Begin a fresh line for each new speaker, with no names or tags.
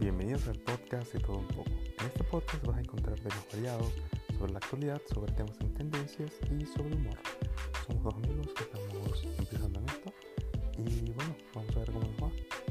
Bienvenidos al podcast y todo un poco. En este podcast vas a encontrar temas variados sobre la actualidad, sobre temas en tendencias y sobre humor. Somos dos amigos que estamos empezando en esto y bueno, vamos a ver cómo nos va.